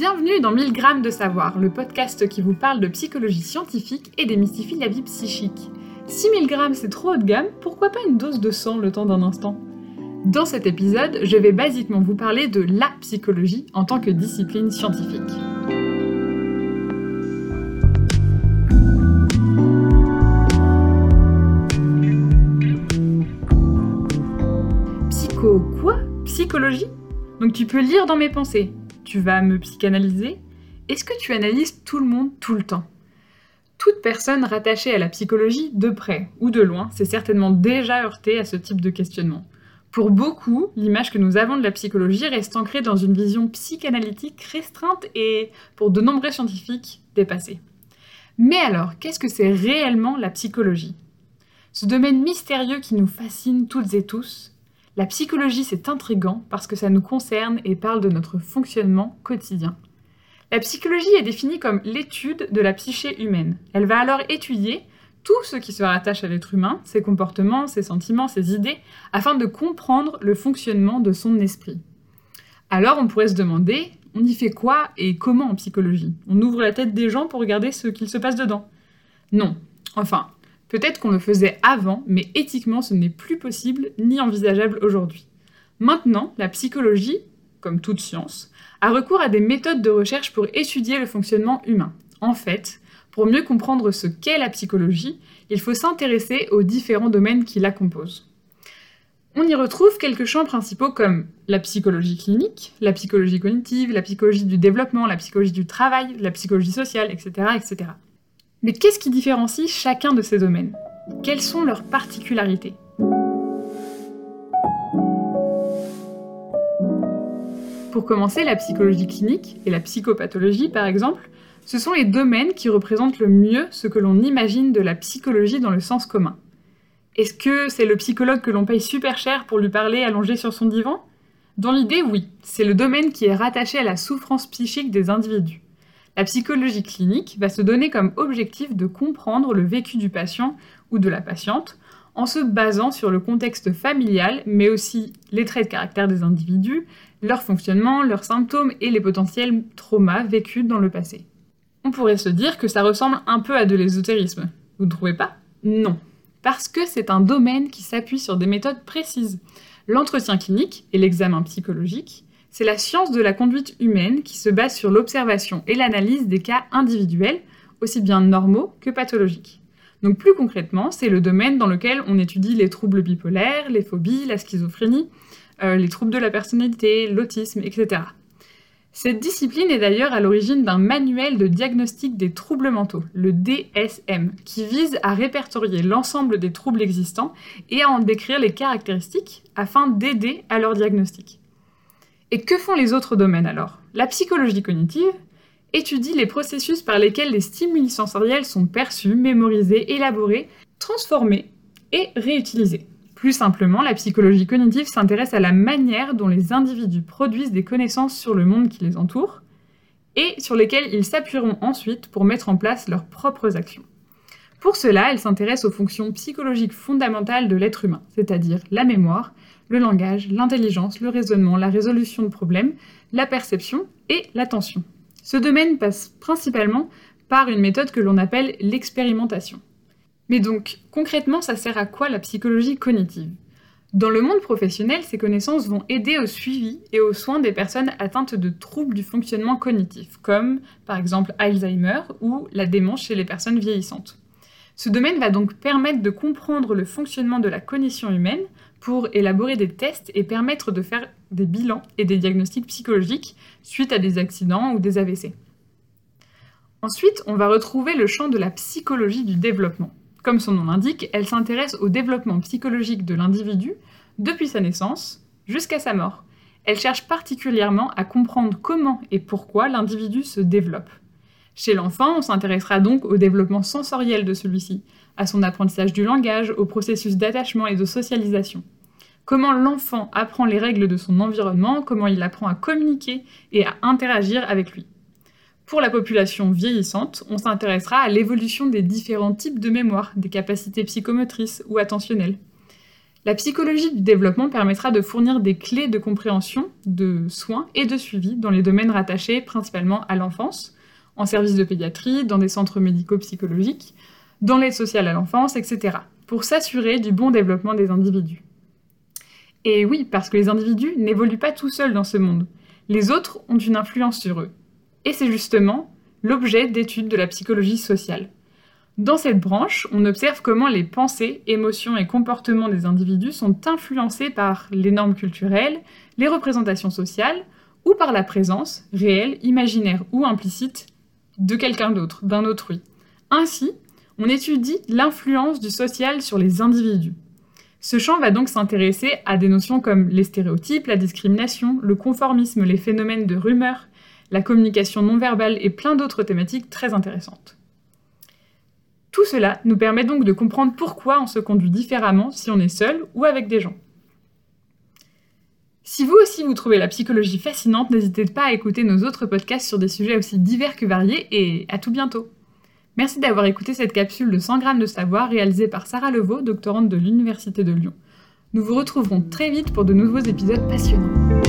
Bienvenue dans 1000 grammes de savoir, le podcast qui vous parle de psychologie scientifique et démystifie la vie psychique. 6000 grammes c'est trop haut de gamme, pourquoi pas une dose de sang le temps d'un instant? Dans cet épisode, je vais basiquement vous parler de la psychologie en tant que discipline scientifique. Psycho quoi? Psychologie? Donc tu peux lire dans mes pensées, tu vas me psychanalyser Est-ce que tu analyses tout le monde tout le temps? Toute personne rattachée à la psychologie, de près ou de loin, s'est certainement déjà heurtée à ce type de questionnement. Pour beaucoup, l'image que nous avons de la psychologie reste ancrée dans une vision psychanalytique restreinte et, pour de nombreux scientifiques, dépassée. Mais alors, qu'est-ce que c'est réellement la psychologie? Ce domaine mystérieux qui nous fascine toutes et tous, la psychologie, c'est intrigant parce que ça nous concerne et parle de notre fonctionnement quotidien. La psychologie est définie comme l'étude de la psyché humaine. Elle va alors étudier tout ce qui se rattache à l'être humain, ses comportements, ses sentiments, ses idées, afin de comprendre le fonctionnement de son esprit. Alors on pourrait se demander, on y fait quoi et comment en psychologie? On ouvre la tête des gens pour regarder ce qu'il se passe dedans? Non. Enfin, Peut-être qu'on le faisait avant, mais éthiquement ce n'est plus possible ni envisageable aujourd'hui. Maintenant, la psychologie, comme toute science, a recours à des méthodes de recherche pour étudier le fonctionnement humain. En fait, pour mieux comprendre ce qu'est la psychologie, il faut s'intéresser aux différents domaines qui la composent. On y retrouve quelques champs principaux comme la psychologie clinique, la psychologie cognitive, la psychologie du développement, la psychologie du travail, la psychologie sociale, etc. etc. Mais qu'est-ce qui différencie chacun de ces domaines? Quelles sont leurs particularités? Pour commencer, la psychologie clinique et la psychopathologie, par exemple, ce sont les domaines qui représentent le mieux ce que l'on imagine de la psychologie dans le sens commun. Est-ce que c'est le psychologue que l'on paye super cher pour lui parler allongé sur son divan? Dans l'idée, oui, c'est le domaine qui est rattaché à la souffrance psychique des individus. La psychologie clinique va se donner comme objectif de comprendre le vécu du patient ou de la patiente en se basant sur le contexte familial, mais aussi les traits de caractère des individus, leur fonctionnement, leurs symptômes et les potentiels traumas vécus dans le passé. On pourrait se dire que ça ressemble un peu à de l'ésotérisme. Vous ne trouvez pas? Non. Parce que c'est un domaine qui s'appuie sur des méthodes précises. L'entretien clinique et l'examen psychologique, c'est la science de la conduite humaine qui se base sur l'observation et l'analyse des cas individuels, aussi bien normaux que pathologiques. Donc plus concrètement, c'est le domaine dans lequel on étudie les troubles bipolaires, les phobies, la schizophrénie, euh, les troubles de la personnalité, l'autisme, etc. Cette discipline est d'ailleurs à l'origine d'un manuel de diagnostic des troubles mentaux, le DSM, qui vise à répertorier l'ensemble des troubles existants et à en décrire les caractéristiques afin d'aider à leur diagnostic. Et que font les autres domaines alors? La psychologie cognitive étudie les processus par lesquels les stimuli sensoriels sont perçus, mémorisés, élaborés, transformés et réutilisés. Plus simplement, la psychologie cognitive s'intéresse à la manière dont les individus produisent des connaissances sur le monde qui les entoure et sur lesquelles ils s'appuieront ensuite pour mettre en place leurs propres actions. Pour cela, elle s'intéresse aux fonctions psychologiques fondamentales de l'être humain, c'est-à-dire la mémoire, le langage, l'intelligence, le raisonnement, la résolution de problèmes, la perception et l'attention. Ce domaine passe principalement par une méthode que l'on appelle l'expérimentation. Mais donc, concrètement, ça sert à quoi la psychologie cognitive? Dans le monde professionnel, ces connaissances vont aider au suivi et aux soins des personnes atteintes de troubles du fonctionnement cognitif, comme par exemple Alzheimer ou la démence chez les personnes vieillissantes. Ce domaine va donc permettre de comprendre le fonctionnement de la cognition humaine pour élaborer des tests et permettre de faire des bilans et des diagnostics psychologiques suite à des accidents ou des AVC. Ensuite, on va retrouver le champ de la psychologie du développement. Comme son nom l'indique, elle s'intéresse au développement psychologique de l'individu depuis sa naissance jusqu'à sa mort. Elle cherche particulièrement à comprendre comment et pourquoi l'individu se développe. Chez l'enfant, on s'intéressera donc au développement sensoriel de celui-ci, à son apprentissage du langage, au processus d'attachement et de socialisation. Comment l'enfant apprend les règles de son environnement, comment il apprend à communiquer et à interagir avec lui. Pour la population vieillissante, on s'intéressera à l'évolution des différents types de mémoire, des capacités psychomotrices ou attentionnelles. La psychologie du développement permettra de fournir des clés de compréhension, de soins et de suivi dans les domaines rattachés principalement à l'enfance, en service de pédiatrie, dans des centres médico-psychologiques, dans l'aide sociale à l'enfance, etc., pour s'assurer du bon développement des individus. Et oui, parce que les individus n'évoluent pas tout seuls dans ce monde. Les autres ont une influence sur eux. Et c'est justement l'objet d'études de la psychologie sociale. Dans cette branche, on observe comment les pensées, émotions et comportements des individus sont influencés par les normes culturelles, les représentations sociales, ou par la présence, réelle, imaginaire ou implicite, de quelqu'un d'autre, d'un autrui. Ainsi, on étudie l'influence du social sur les individus. Ce champ va donc s'intéresser à des notions comme les stéréotypes, la discrimination, le conformisme, les phénomènes de rumeur, la communication non verbale et plein d'autres thématiques très intéressantes. Tout cela nous permet donc de comprendre pourquoi on se conduit différemment si on est seul ou avec des gens. Si vous aussi vous trouvez la psychologie fascinante, n'hésitez pas à écouter nos autres podcasts sur des sujets aussi divers que variés et à tout bientôt. Merci d'avoir écouté cette capsule de 100 grammes de savoir réalisée par Sarah Levaux, doctorante de l'Université de Lyon. Nous vous retrouverons très vite pour de nouveaux épisodes passionnants.